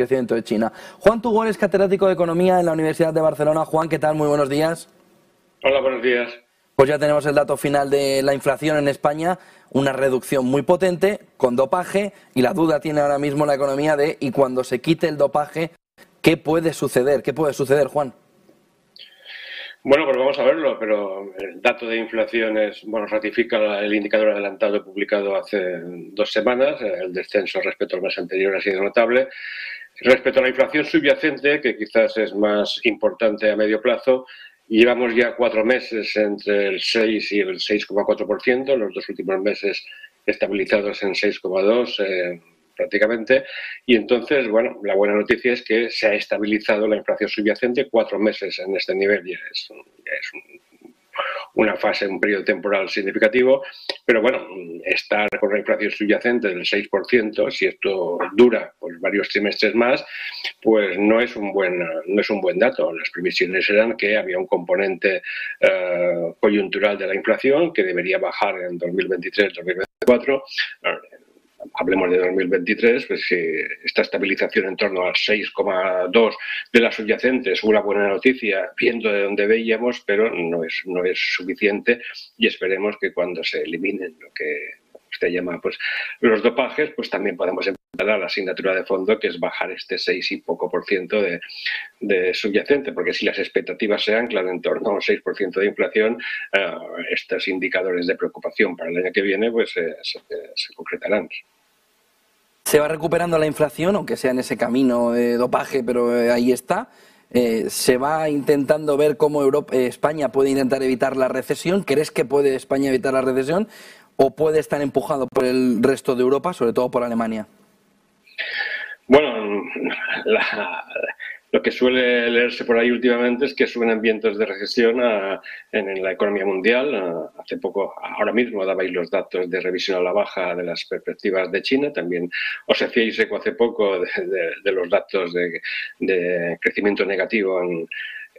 Crecimiento de China. Juan Tugón es catedrático de Economía en la Universidad de Barcelona. Juan, ¿qué tal? Muy buenos días. Hola, buenos días. Pues ya tenemos el dato final de la inflación en España, una reducción muy potente con dopaje y la duda tiene ahora mismo la economía de y cuando se quite el dopaje, ¿qué puede suceder? ¿Qué puede suceder, Juan? Bueno, pues vamos a verlo, pero el dato de inflación es, bueno, ratifica el indicador adelantado publicado hace dos semanas. El descenso respecto al mes anterior ha sido notable. Respecto a la inflación subyacente, que quizás es más importante a medio plazo, llevamos ya cuatro meses entre el 6 y el 6,4%, los dos últimos meses estabilizados en 6,2%. Eh, prácticamente. Y entonces, bueno, la buena noticia es que se ha estabilizado la inflación subyacente cuatro meses en este nivel. Ya es, una fase, un periodo temporal significativo, pero bueno, estar con la inflación subyacente del 6%, si esto dura pues, varios trimestres más, pues no es un buen, no es un buen dato. Las previsiones eran que había un componente eh, coyuntural de la inflación que debería bajar en 2023-2024 hablemos de 2023, pues esta estabilización en torno al 6,2 de las subyacentes es una buena noticia, viendo de dónde veíamos, pero no es, no es suficiente y esperemos que cuando se eliminen lo que usted llama pues los dopajes, pues también podemos empezar a la asignatura de fondo, que es bajar este 6 y poco por ciento de, de subyacente, porque si las expectativas se anclan en torno a un 6% de inflación, eh, estos indicadores de preocupación para el año que viene pues eh, se concretarán se va recuperando la inflación, aunque sea en ese camino de dopaje, pero eh, ahí está. Eh, se va intentando ver cómo eh, España puede intentar evitar la recesión. ¿Crees que puede España evitar la recesión o puede estar empujado por el resto de Europa, sobre todo por Alemania? Bueno, la, lo que suele leerse por ahí últimamente es que suben vientos de recesión en, la economía mundial. hace poco, ahora mismo, dabais los datos de revisión a la baja de las perspectivas de China. También os hacíais eco hace poco de, los datos de, de crecimiento negativo en,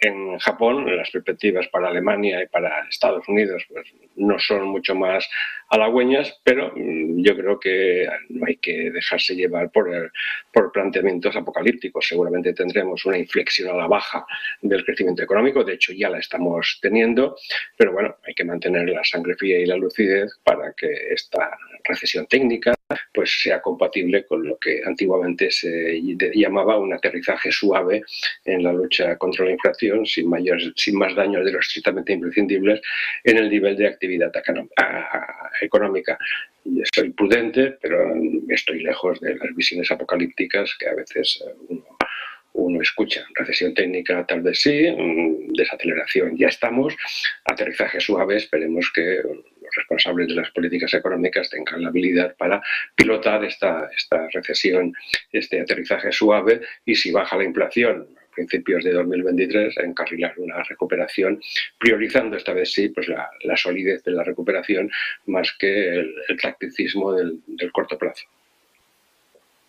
en Japón, las perspectivas para Alemania y para Estados Unidos pues, no son mucho más halagüeñas, pero mm, yo creo que no hay que dejarse llevar por, por planteamientos apocalípticos. Seguramente tendremos una inflexión a la baja del crecimiento económico, de hecho ya la estamos teniendo, pero bueno, hay que mantener la sangre fría y la lucidez para que esta recesión técnica pues sea compatible con lo que antiguamente se llamaba un aterrizaje suave en la lucha contra la inflación sin, mayores, sin más daños de los estrictamente imprescindibles en el nivel de actividad económica. Soy prudente, pero estoy lejos de las visiones apocalípticas que a veces eh, uno uno escucha. Recesión técnica tal vez sí, mm, desaceleración ya estamos, aterrizaje suave, esperemos que responsables de las políticas económicas tengan la habilidad para pilotar esta, esta recesión, este aterrizaje suave y si baja la inflación a principios de 2023 encarrilar una recuperación, priorizando esta vez sí pues la, solidez de la recuperación más que el, tacticismo del, corto plazo.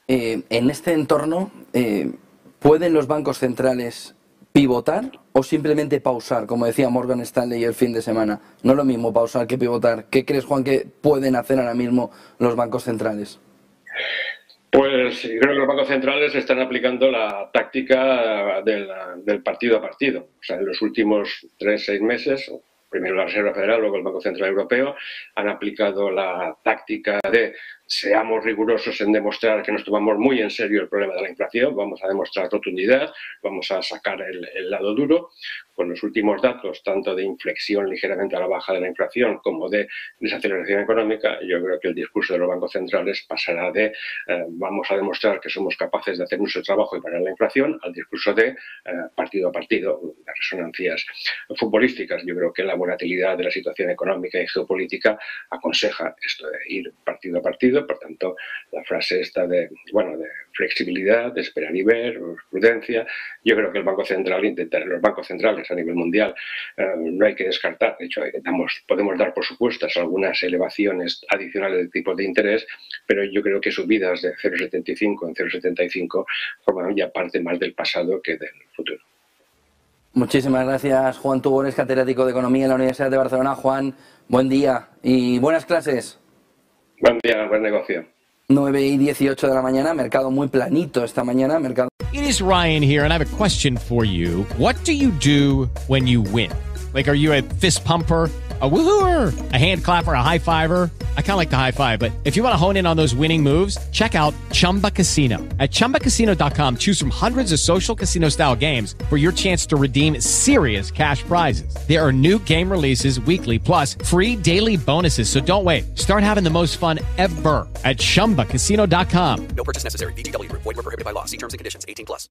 Eh, en este entorno, eh, ¿Pueden los bancos centrales pivotar o simplemente pausar, como decía Morgan Stanley el fin de semana? No es lo mismo pausar que pivotar. ¿Qué crees, Juan, que pueden hacer ahora mismo los bancos centrales? Pues creo que los bancos centrales están aplicando la táctica del, del partido a partido. O sea, en los últimos tres, seis meses, primero la Reserva Federal, luego el Banco Central Europeo, han aplicado la táctica de seamos rigurosos en demostrar que nos tomamos muy en serio el problema de la inflación, vamos a demostrar rotundidad, vamos a sacar el, lado duro. Con los últimos datos, tanto de inflexión ligeramente a la baja de la inflación como de desaceleración económica, yo creo que el discurso de los bancos centrales pasará de eh, vamos a demostrar que somos capaces de hacer nuestro trabajo y parar la inflación al discurso de eh, partido a partido, de resonancias futbolísticas. Yo creo que la volatilidad de la situación económica y geopolítica aconseja esto de ir partido a partido por tanto, la frase esta de, bueno, de flexibilidad, de esperar y ver, prudencia, yo creo que el Banco Central intentar, los bancos centrales a nivel mundial eh, no hay que descartar, de hecho podemos dar por supuestas algunas elevaciones adicionales de tipo de interés, pero yo creo que subidas de 0,75 en 0,75 forman ya parte más del pasado que del futuro. Muchísimas gracias, Juan Tubores, catedrático de Economía en la Universidad de Barcelona. Juan, buen día y buenas clases. Buen día, buen negocio. 9 y 18 de la mañana, mercado muy planito esta mañana, mercado. It is Ryan here and I have a question for you. What do you do when you win? Like, are you a fist pumper? A woohooer, a hand clapper, a high fiver. I kind of like the high five, but if you want to hone in on those winning moves, check out Chumba Casino. At ChumbaCasino.com, choose from hundreds of social casino style games for your chance to redeem serious cash prizes. There are new game releases weekly, plus free daily bonuses. So don't wait. Start having the most fun ever at ChumbaCasino.com. No purchase necessary. VGW. Void were prohibited by law. See terms and conditions. 18 plus.